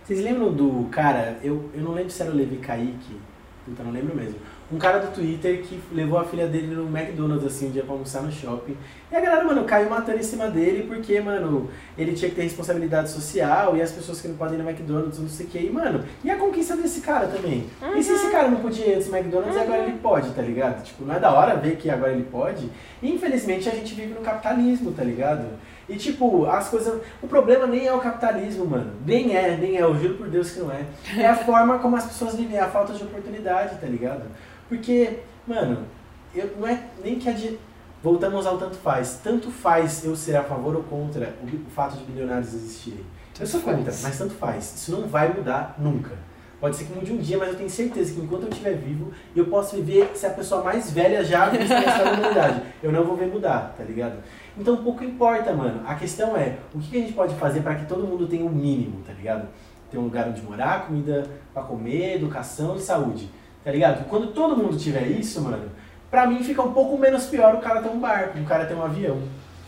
Vocês lembram do cara, eu, eu não lembro se era o Levi Kaique, puta, não lembro mesmo um cara do Twitter que levou a filha dele no McDonald's, assim, um dia pra almoçar no shopping. E a galera, mano, caiu matando em cima dele porque, mano, ele tinha que ter responsabilidade social e as pessoas que não podem ir no McDonald's, não sei o que. E, mano, e a conquista desse cara também? Uhum. E se esse cara não podia ir antes do McDonald's, uhum. agora ele pode, tá ligado? Tipo, não é da hora ver que agora ele pode? E, infelizmente, a gente vive no capitalismo, tá ligado? E tipo, as coisas. O problema nem é o capitalismo, mano. Nem é, nem é, eu juro por Deus que não é. É a forma como as pessoas vivem, é a falta de oportunidade, tá ligado? Porque, mano, eu, não é nem que adi... Voltamos ao tanto faz. Tanto faz eu ser a favor ou contra o, o fato de bilionários existirem. Eu sou contra, mas tanto faz. Isso não vai mudar nunca. Pode ser que mude um dia, mas eu tenho certeza que enquanto eu estiver vivo, eu posso viver ser a pessoa mais velha já na humanidade. Eu não vou ver mudar, tá ligado? Então pouco importa, mano. A questão é, o que a gente pode fazer para que todo mundo tenha o um mínimo, tá ligado? Ter um lugar onde morar, comida para comer, educação e saúde. Tá ligado? Quando todo mundo tiver isso, mano, pra mim fica um pouco menos pior o cara ter um barco, o cara ter um avião.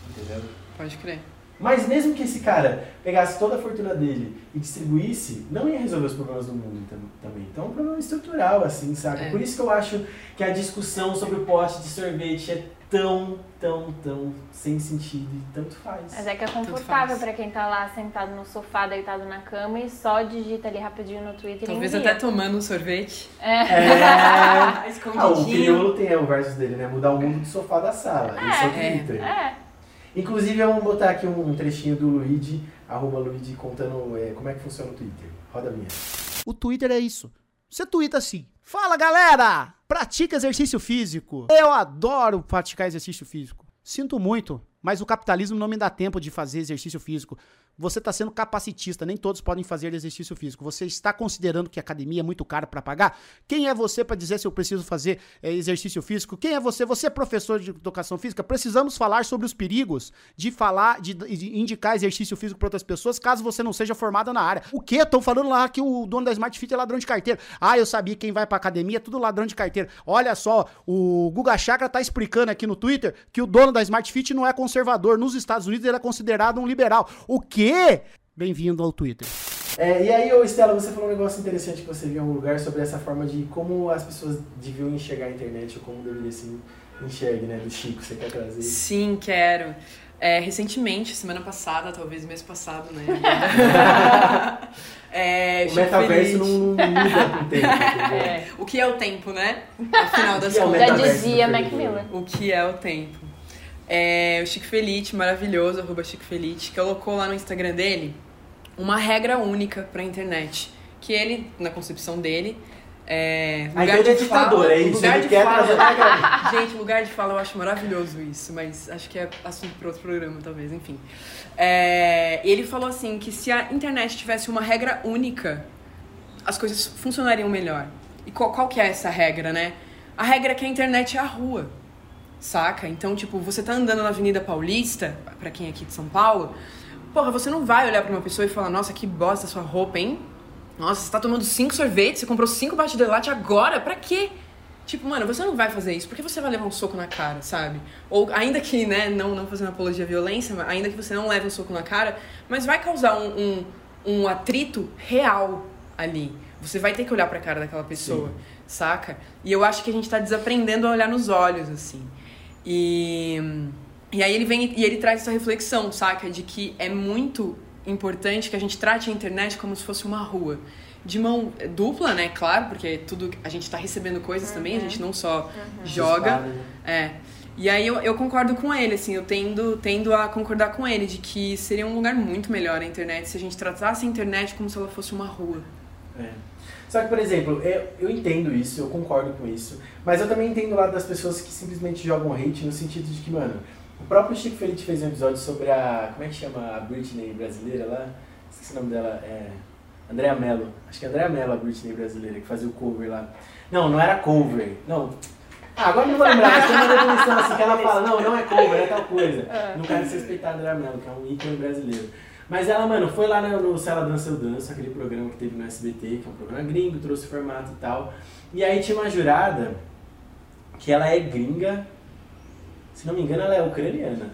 Entendeu? Pode crer. Mas mesmo que esse cara pegasse toda a fortuna dele e distribuísse, não ia resolver os problemas do mundo também. Então é um problema estrutural, assim, sabe? É. Por isso que eu acho que a discussão sobre o pote de sorvete é tão, tão, tão sem sentido e tanto faz. Mas é que é confortável para quem tá lá sentado no sofá, deitado na cama e só digita ali rapidinho no Twitter Talvez até tomando um sorvete. É. é... ah, o crioulo tem o verso dele, né? Mudar o mundo do sofá da sala. É. Isso é o Twitter. É. Inclusive, vamos botar aqui um trechinho do Luigi, arroba Luigi, contando é, como é que funciona o Twitter. Roda a minha. O Twitter é isso. Você twitta assim. Fala galera! Pratica exercício físico. Eu adoro praticar exercício físico. Sinto muito, mas o capitalismo não me dá tempo de fazer exercício físico. Você está sendo capacitista, nem todos podem fazer exercício físico. Você está considerando que academia é muito cara para pagar? Quem é você para dizer se eu preciso fazer é, exercício físico? Quem é você? Você é professor de educação física? Precisamos falar sobre os perigos de falar, de, de indicar exercício físico para outras pessoas, caso você não seja formado na área. O que? Estão falando lá que o dono da Smart Fit é ladrão de carteira. Ah, eu sabia quem vai para academia é tudo ladrão de carteira. Olha só, o Guga Chakra tá explicando aqui no Twitter que o dono da Smart Fit não é conservador. Nos Estados Unidos ele é considerado um liberal. O que? Bem-vindo ao Twitter. É, e aí, ô Estela, você falou um negócio interessante que você viu em um lugar sobre essa forma de como as pessoas deviam enxergar a internet ou como deveria se enxergue, né? Do Chico, você quer trazer? Sim, quero. É, recentemente, semana passada, talvez mês passado, né? é, o metaverso não, não, muda com o tempo. É. O que é o tempo, né? Afinal das é contas. Já dizia Macmillan. O que é o tempo? É, o Chico Felite, maravilhoso, arroba Chico Felite, colocou lá no Instagram dele uma regra única pra internet. Que ele, na concepção dele, é, lugar Aí de é ditador, fala, é isso? Lugar de fala, gente, lugar de fala eu acho maravilhoso isso, mas acho que é assunto para outro programa, talvez, enfim. É, ele falou assim que se a internet tivesse uma regra única, as coisas funcionariam melhor. E qual, qual que é essa regra, né? A regra é que a internet é a rua saca? Então, tipo, você tá andando na Avenida Paulista, para quem é aqui de São Paulo, porra, você não vai olhar para uma pessoa e falar, nossa, que bosta sua roupa, hein? Nossa, você tá tomando cinco sorvetes, você comprou cinco baixos de latte agora, pra quê? Tipo, mano, você não vai fazer isso, porque você vai levar um soco na cara, sabe? Ou ainda que, né, não, não fazendo apologia à violência, mas ainda que você não leve um soco na cara, mas vai causar um, um, um atrito real ali. Você vai ter que olhar pra cara daquela pessoa, Sim. saca? E eu acho que a gente tá desaprendendo a olhar nos olhos, assim. E, e aí ele vem e ele traz essa reflexão, saca? De que é muito importante que a gente trate a internet como se fosse uma rua. De mão dupla, né? Claro, porque tudo a gente está recebendo coisas uhum. também, a gente não só uhum. joga. É. E aí eu, eu concordo com ele, assim, eu tendo, tendo a concordar com ele de que seria um lugar muito melhor a internet se a gente tratasse a internet como se ela fosse uma rua. É. Só que, por exemplo, eu, eu entendo isso, eu concordo com isso, mas eu também entendo o lado das pessoas que simplesmente jogam hate no sentido de que, mano, o próprio Chico Felipe fez um episódio sobre a. Como é que chama a Britney brasileira lá? Esqueci o nome dela. É. Andrea Mello. Acho que é Andrea Mello, a Britney brasileira, que fazia o cover lá. Não, não era cover. Não. Ah, agora não vou lembrar, mas tem uma definição assim que ela fala, não, não é cover, é tal coisa. É. Não quero desrespeitar a Andrea Mello, que é um ícone brasileiro. Mas ela, mano, foi lá no, no Se Ela Dança Eu Danço, aquele programa que teve no SBT, que é um programa gringo, trouxe formato e tal. E aí tinha uma jurada que ela é gringa, se não me engano ela é ucraniana.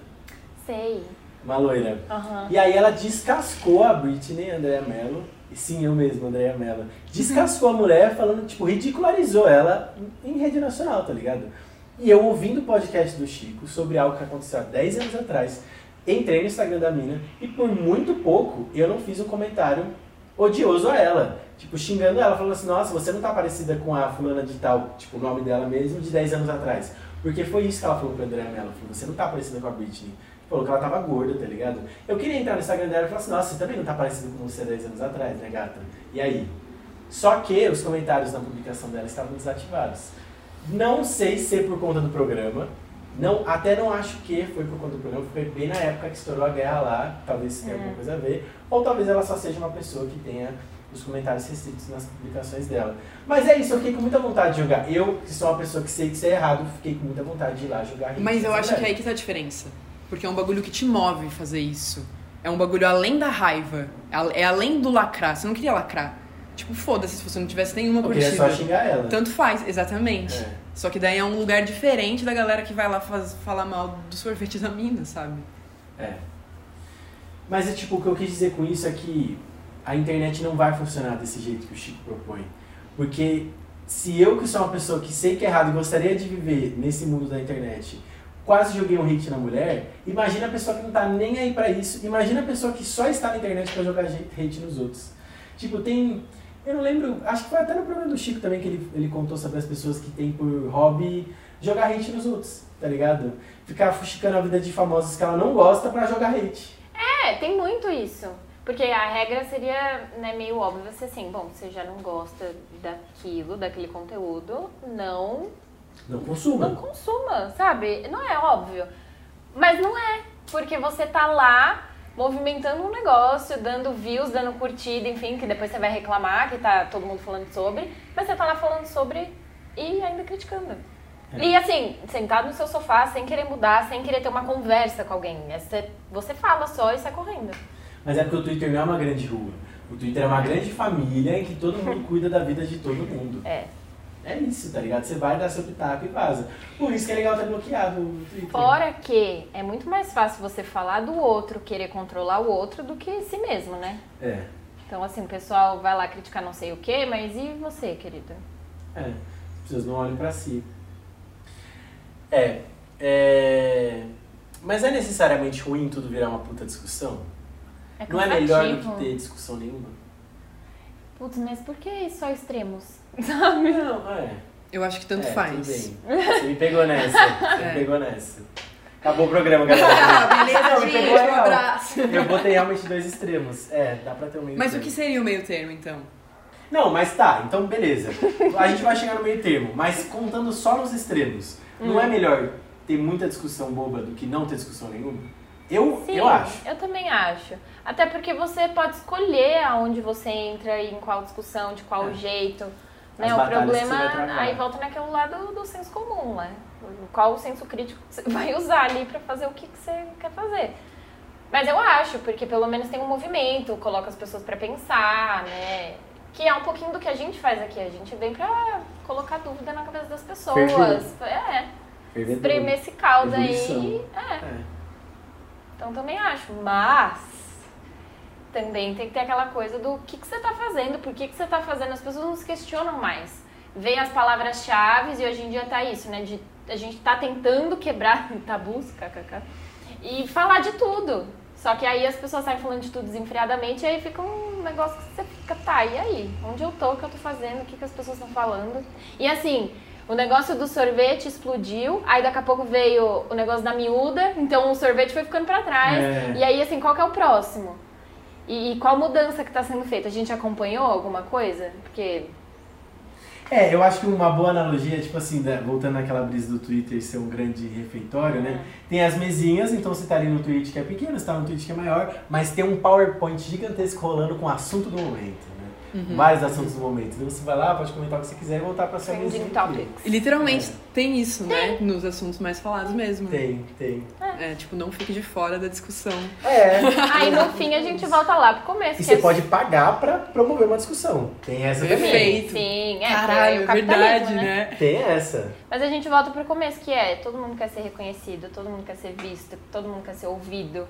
Sei. Uma loira. Uhum. E aí ela descascou a Britney, Andrea Mello, sim, eu mesmo, Andrea Mello. Descascou a mulher falando, tipo, ridicularizou ela em rede nacional, tá ligado? E eu ouvindo o podcast do Chico sobre algo que aconteceu há 10 anos atrás, entrei no Instagram da mina e por muito pouco eu não fiz um comentário odioso a ela. Tipo, xingando ela, falando assim, nossa, você não tá parecida com a fulana de tal, tipo, o nome dela mesmo, de 10 anos atrás. Porque foi isso que ela falou pra André Mello. Falou, você não tá parecida com a Britney. Falou que ela tava gorda, tá ligado? Eu queria entrar no Instagram dela e falar assim, nossa, você também não tá parecida com você 10 anos atrás, né, gata? E aí? Só que os comentários na publicação dela estavam desativados. Não sei se é por conta do programa, não, até não acho que foi por conta do programa, foi bem na época que estourou a guerra lá, talvez tenha alguma é. coisa a ver, ou talvez ela só seja uma pessoa que tenha os comentários restritos nas publicações dela. Mas é isso, eu fiquei com muita vontade de jogar. Eu, que sou uma pessoa que sei que isso é errado, fiquei com muita vontade de ir lá jogar. Mas eu acho que é aí que tá a diferença. Porque é um bagulho que te move fazer isso. É um bagulho além da raiva. É além do lacrar. Você não queria lacrar. Tipo, foda-se se você não tivesse nenhuma eu curtida. Eu só xingar ela. Tanto faz, exatamente. É. Só que daí é um lugar diferente da galera que vai lá faz, falar mal do sorvete da mina, sabe? É. Mas é tipo, o que eu quis dizer com isso é que a internet não vai funcionar desse jeito que o Chico propõe. Porque se eu que sou uma pessoa que sei que é errado e gostaria de viver nesse mundo da internet, quase joguei um hate na mulher, imagina a pessoa que não tá nem aí para isso, imagina a pessoa que só está na internet para jogar hate nos outros. Tipo, tem eu não lembro, acho que foi até no programa do Chico também que ele, ele contou sobre as pessoas que têm por hobby jogar hate nos outros, tá ligado? Ficar fuxicando a vida de famosos que ela não gosta pra jogar hate. É, tem muito isso. Porque a regra seria né, meio óbvia você assim, bom, você já não gosta daquilo, daquele conteúdo, não. Não consuma. Não consuma, sabe? Não é óbvio. Mas não é, porque você tá lá movimentando um negócio, dando views, dando curtida, enfim, que depois você vai reclamar que tá todo mundo falando sobre, mas você tá lá falando sobre e ainda criticando. É. E assim, sentado no seu sofá, sem querer mudar, sem querer ter uma conversa com alguém. É você, você fala só e sai correndo. Mas é porque o Twitter não é uma grande rua. O Twitter é uma grande família em que todo mundo cuida da vida de todo mundo. É. É isso, tá ligado? Você vai dar seu pitaco e vaza. Por isso que é legal ter bloqueado o Twitter. Fora que é muito mais fácil você falar do outro, querer controlar o outro, do que si mesmo, né? É. Então, assim, o pessoal vai lá criticar não sei o quê, mas e você, querida? É, as pessoas não olham pra si. É, é... Mas é necessariamente ruim tudo virar uma puta discussão? É não é melhor do que ter discussão nenhuma? Putz, mas por que só extremos? Sabe? Não, é. Eu acho que tanto é, faz. Tudo bem. Você me pegou nessa. Você é. me pegou nessa. Acabou o programa, galera. Ah, beleza, não, gente. Um abraço. Eu botei realmente dois extremos. É, dá pra ter um meio Mas termo. o que seria o meio termo, então? Não, mas tá, então beleza. A gente vai chegar no meio termo, mas contando só nos extremos. Hum. Não é melhor ter muita discussão boba do que não ter discussão nenhuma? Eu, Sim, eu acho. Eu também acho. Até porque você pode escolher aonde você entra e em qual discussão, de qual é. jeito. Né? o problema aí volta naquele lado do senso comum, né? Qual o senso crítico que você vai usar ali para fazer o que, que você quer fazer. Mas eu acho, porque pelo menos tem um movimento, coloca as pessoas para pensar, né? Que é um pouquinho do que a gente faz aqui. A gente vem pra colocar dúvida na cabeça das pessoas. É. Espremer esse caldo aí. É. é. Então também acho. Mas também tem que ter aquela coisa do que, que você está fazendo, por que, que você está fazendo. As pessoas não se questionam mais. Vem as palavras-chave e hoje em dia tá isso, né? De, a gente tá tentando quebrar tabus, kkk, e falar de tudo. Só que aí as pessoas saem falando de tudo desenfreadamente e aí fica um negócio que você fica, tá, e aí? Onde eu tô, o que eu tô fazendo, o que, que as pessoas estão falando? E assim, o negócio do sorvete explodiu, aí daqui a pouco veio o negócio da miúda, então o sorvete foi ficando para trás. É. E aí, assim, qual que é o próximo? E, e qual mudança que está sendo feita? A gente acompanhou alguma coisa? Porque é, eu acho que uma boa analogia, tipo assim, né, voltando naquela brisa do Twitter ser um grande refeitório, né? Uhum. Tem as mesinhas, então você tá ali no Twitch que é pequeno, você tá no Twitch que é maior, mas tem um PowerPoint gigantesco rolando com o assunto do momento uhum. vários assuntos no momento. Então você vai lá, pode comentar o que você quiser e voltar para sua mesa. E literalmente é. tem isso, né? Nos assuntos mais falados mesmo. Tem, tem. É. é, tipo, não fique de fora da discussão. É. Aí no fim a gente volta lá pro começo. E você é... pode pagar para promover uma discussão. Tem essa Perfeito. também. Sim, é. Caralho, é verdade, né? né? Tem essa. Mas a gente volta pro começo, que é todo mundo quer ser reconhecido, todo mundo quer ser visto, todo mundo quer ser ouvido.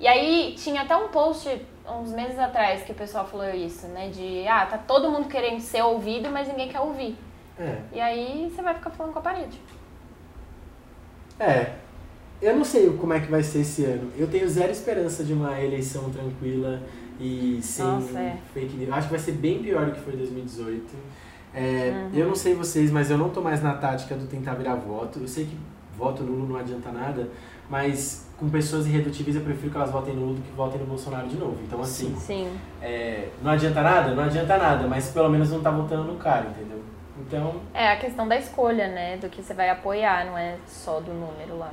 E aí tinha até um post uns meses atrás que o pessoal falou isso, né? De ah, tá todo mundo querendo ser ouvido, mas ninguém quer ouvir. É. E aí você vai ficar falando com a parede. É. Eu não sei como é que vai ser esse ano. Eu tenho zero esperança de uma eleição tranquila e sem Nossa, é. fake news. Acho que vai ser bem pior do que foi 2018. É, uhum. Eu não sei vocês, mas eu não tô mais na tática do tentar virar voto. Eu sei que voto nulo não adianta nada, mas com pessoas irredutíveis eu prefiro que elas votem no Lula do que votem no Bolsonaro de novo. Então, assim, Sim. É, não adianta nada? Não adianta nada, mas pelo menos não tá votando no cara, entendeu? Então... É a questão da escolha, né? Do que você vai apoiar, não é só do número lá.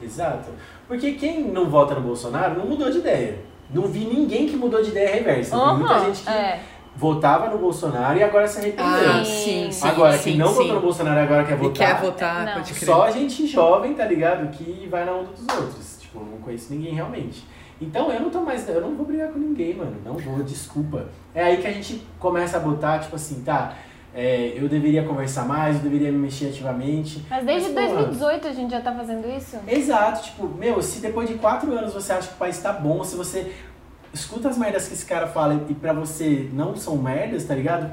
Exato. Porque quem não vota no Bolsonaro não mudou de ideia. Não vi ninguém que mudou de ideia reversa. Uhum, Tem muita gente que é. votava no Bolsonaro e agora se arrependeu. Ah, sim, sim, agora, sim, quem não sim. votou no Bolsonaro e agora quer votar. E quer votar, não. pode crer. Só gente jovem, tá ligado? Que vai na onda dos outros. Tipo, eu não conheço ninguém realmente. Então eu não tô mais. Eu não vou brigar com ninguém, mano. Não vou, desculpa. É aí que a gente começa a botar, tipo assim, tá. É, eu deveria conversar mais, eu deveria me mexer ativamente. Mas desde mas, 2018 a gente já tá fazendo isso? Exato, tipo, meu, se depois de quatro anos você acha que o país tá bom, se você escuta as merdas que esse cara fala e pra você não são merdas, tá ligado?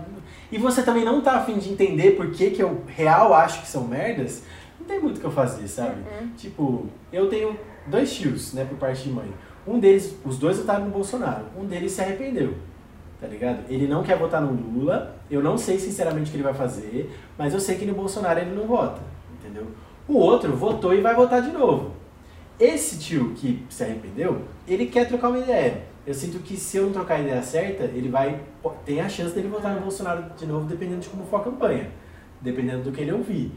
E você também não tá afim de entender por que, que eu real acho que são merdas, não tem muito o que eu fazer, sabe? Uhum. Tipo, eu tenho dois tios, né, por parte de mãe. Um deles, os dois votaram no Bolsonaro. Um deles se arrependeu, tá ligado? Ele não quer votar no Lula. Eu não sei sinceramente o que ele vai fazer, mas eu sei que no Bolsonaro ele não vota, entendeu? O outro votou e vai votar de novo. Esse tio que se arrependeu, ele quer trocar uma ideia. Eu sinto que se eu não trocar a ideia certa, ele vai. Tem a chance dele votar no Bolsonaro de novo, dependendo de como for a campanha. Dependendo do que ele ouvir.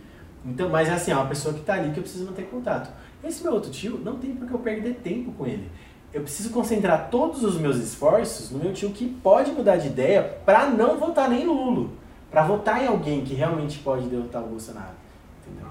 Então, mas assim, é uma pessoa que tá ali que eu preciso manter contato. Esse meu outro tio, não tem porque eu perder tempo com ele. Eu preciso concentrar todos os meus esforços no meu tio que pode mudar de ideia para não votar nem no Lula. Para votar em alguém que realmente pode derrotar o Bolsonaro. Entendeu?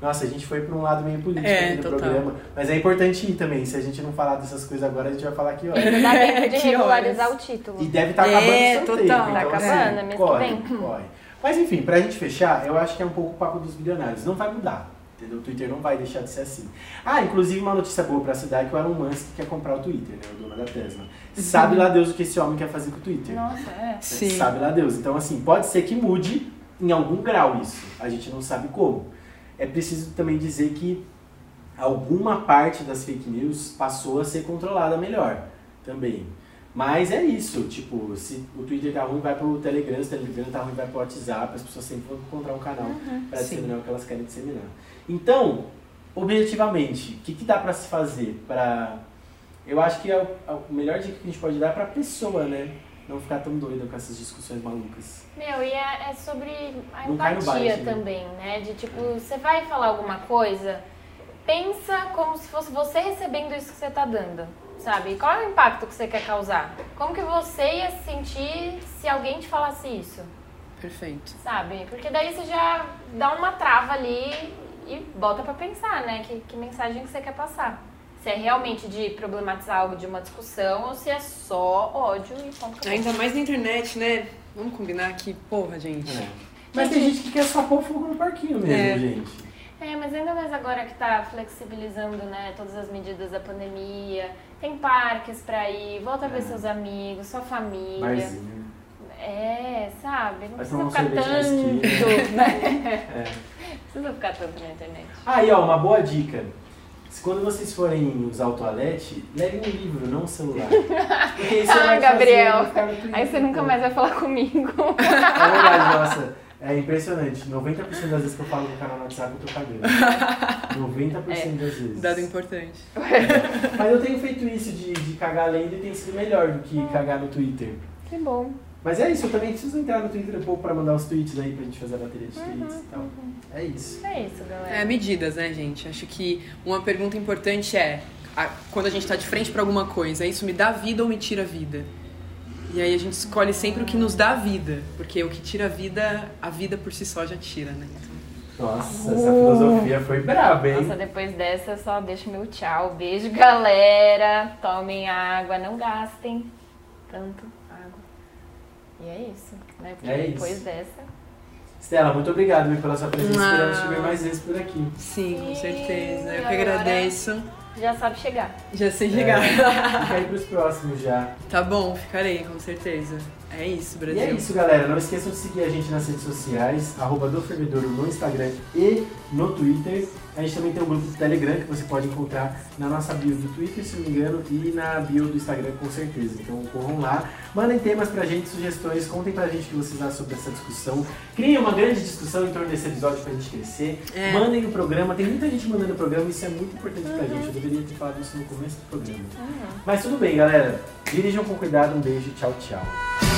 Nossa, a gente foi para um lado meio político é, aqui do total. programa. Mas é importante ir também. Se a gente não falar dessas coisas agora, a gente vai falar aqui, ó. Dá tempo de regularizar o título. E deve estar tá acabando é, o sorteio. Total. Então, tá acabando, assim, corre, que vem. corre. Mas enfim, pra gente fechar, eu acho que é um pouco o papo dos bilionários. Não vai mudar. Entendeu? O Twitter não vai deixar de ser assim. Ah, inclusive uma notícia boa pra cidade que o Elon Musk quer comprar o Twitter, né? O dono da Tesla. Sabe lá Deus o que esse homem quer fazer com o Twitter. Nossa, é. Sim. Sabe lá Deus. Então, assim, pode ser que mude em algum grau isso. A gente não sabe como. É preciso também dizer que alguma parte das fake news passou a ser controlada melhor também. Mas é isso, tipo, se o Twitter tá ruim, vai pro Telegram, se o Telegram tá ruim, vai pro WhatsApp, as pessoas sempre vão encontrar um canal Uhum. para Sim. disseminar o que elas querem disseminar. Então, objetivamente, o que, que dá para se fazer para eu acho que é o, o melhor dica que a gente pode dar para a pessoa, né? Não ficar tão doida com essas discussões malucas. Meu, e é, é sobre a empatia né? também, né? De tipo, você vai falar alguma coisa, pensa como se fosse você recebendo isso que você tá dando, sabe? Qual é o impacto que você quer causar? Como que você ia se sentir se alguém te falasse isso, Perfeito. sabe? Porque daí você já dá uma trava ali e bota pra pensar, né? Que, que mensagem que você quer passar. Se é realmente de problematizar algo de uma discussão ou se é só ódio e ponto. Ainda mais na internet, né? Vamos combinar que, porra, gente. É. Mas tem gente que quer só pôr fogo no parquinho mesmo, É. gente. É, mas ainda mais agora que tá flexibilizando, né, todas as medidas da pandemia, tem parques pra ir, volta a ver É. seus amigos, sua família. Barzinho. É, sabe? Não Vai precisa ficar tanto, né? É. Não precisa ficar tanto na internet. Aí, ó, uma boa dica. Se quando vocês forem usar o toalete, levem um livro, não um celular. Porque isso Ah, vai te Gabriel. Twitter, Aí você nunca mais vai falar comigo. É verdade, nossa. É impressionante. 90% das vezes que eu falo no canal no WhatsApp, eu tô cagando. 90% É. das vezes. Dado importante. Mas eu tenho feito isso de, de cagar lendo e tem sido melhor do que cagar no Twitter. Que bom. Mas é isso, eu também preciso entrar no Twitter um pouco pra mandar os tweets aí pra gente fazer a bateria de tweets Uhum, e tal. É isso. É isso, galera. É, medidas, né, gente? Acho que uma pergunta importante é, a- quando a gente tá de frente pra alguma coisa, isso me dá vida ou me tira vida? E aí a gente escolhe sempre o que nos dá vida, porque o que tira vida, a vida por si só já tira, né? Então, Nossa, essa filosofia foi braba, hein? Nossa, depois dessa eu só deixo meu tchau. Beijo, galera. Tomem água, não gastem tanto. E é isso, né? Porque É depois isso. dessa. Stella, muito obrigado viu, pela sua presença. Ah. Esperamos te ver mais vezes por aqui. sim, com certeza. Eu que agradeço. Já sabe chegar. Já sei chegar. É, fica aí pros próximos já. Tá bom, ficarei, com certeza. É isso, E Brasil. é isso, galera. Não esqueçam de seguir a gente nas redes sociais, arroba do Fervedouro no Instagram e no Twitter. A gente também tem um grupo do Telegram que você pode encontrar na nossa bio do Twitter, se não me engano, e na bio do Instagram com certeza. Então corram lá, mandem temas pra gente, sugestões, contem pra gente o que vocês acham sobre essa discussão. Criem uma grande discussão em torno desse episódio pra gente crescer. É. Mandem no programa, tem muita gente mandando no programa, isso é muito importante pra gente. Eu deveria ter falado isso no começo do programa. Mas tudo bem, galera. Dirijam com cuidado, um beijo, tchau, tchau.